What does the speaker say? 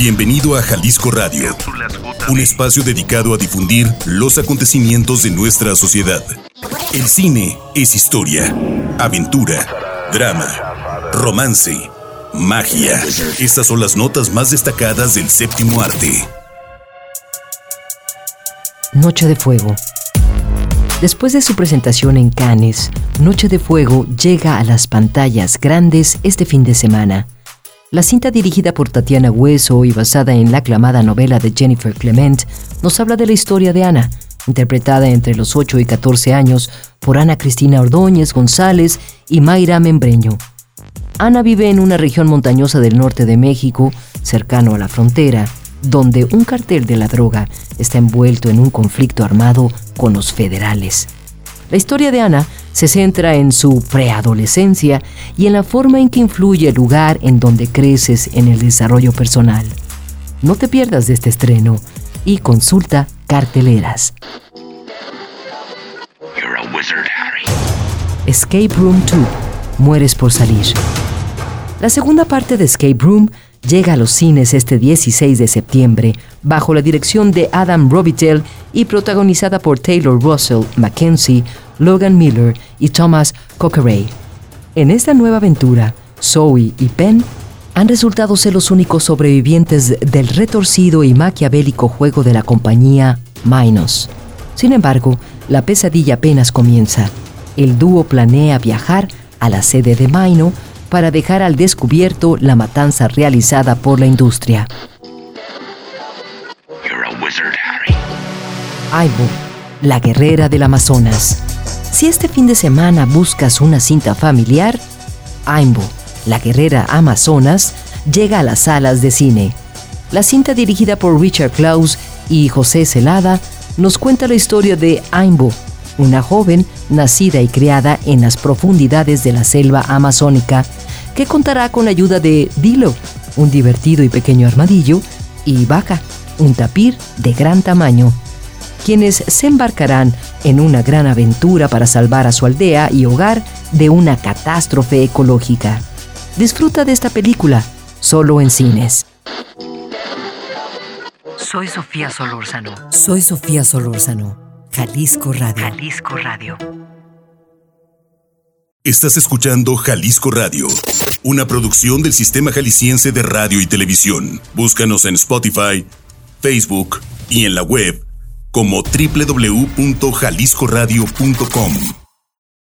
Bienvenido a Jalisco Radio, un espacio dedicado a difundir los acontecimientos de nuestra sociedad. El cine es historia, aventura, drama, romance, magia. Estas son las notas más destacadas del séptimo arte. Noche de Fuego. Después de su presentación en Cannes, Noche de Fuego llega a las pantallas grandes este fin de semana. La cinta dirigida por Tatiana Hueso y basada en la aclamada novela de Jennifer Clement nos habla de la historia de Ana, interpretada entre los 8 y 14 años por Ana Cristina Ordóñez González y Mayra Membreño. Ana vive en una región montañosa del norte de México, cercano a la frontera, donde un cartel de la droga está envuelto en un conflicto armado con los federales. La historia de Ana se centra en su preadolescencia y en la forma en que influye el lugar en donde creces en el desarrollo personal. No te pierdas de este estreno y consulta carteleras. Escape Room 2. Mueres por salir. La segunda parte de Escape Room llega a los cines este 16 de septiembre bajo la dirección de Adam Robitel y protagonizada por Taylor Russell, Mackenzie, Logan Miller y Thomas Cockray. En esta nueva aventura, Zoe y Ben han resultado ser los únicos sobrevivientes del retorcido y maquiavélico juego de la compañía Minos. Sin embargo, la pesadilla apenas comienza. El dúo planea viajar a la sede de Mino para dejar al descubierto la matanza realizada por la industria. Aibo, la guerrera del Amazonas. Si este fin de semana buscas una cinta familiar, Aimbo, la guerrera Amazonas, llega a las salas de cine. La cinta dirigida por Richard Klaus y José Celada nos cuenta la historia de Aimbo, una joven nacida y criada en las profundidades de la selva amazónica, que contará con la ayuda de Dilo, un divertido y pequeño armadillo, y Vaca, un tapir de gran tamaño, quienes se embarcarán en una gran aventura para salvar a su aldea y hogar de una catástrofe ecológica. Disfruta de esta película, solo en cines. Soy Sofía Solórzano. Soy Sofía Solórzano, Jalisco Radio. Jalisco Radio. Estás escuchando Jalisco Radio, una producción del Sistema Jalisciense de Radio y Televisión. Búscanos en Spotify, Facebook y en la web como www.jaliscoradio.com.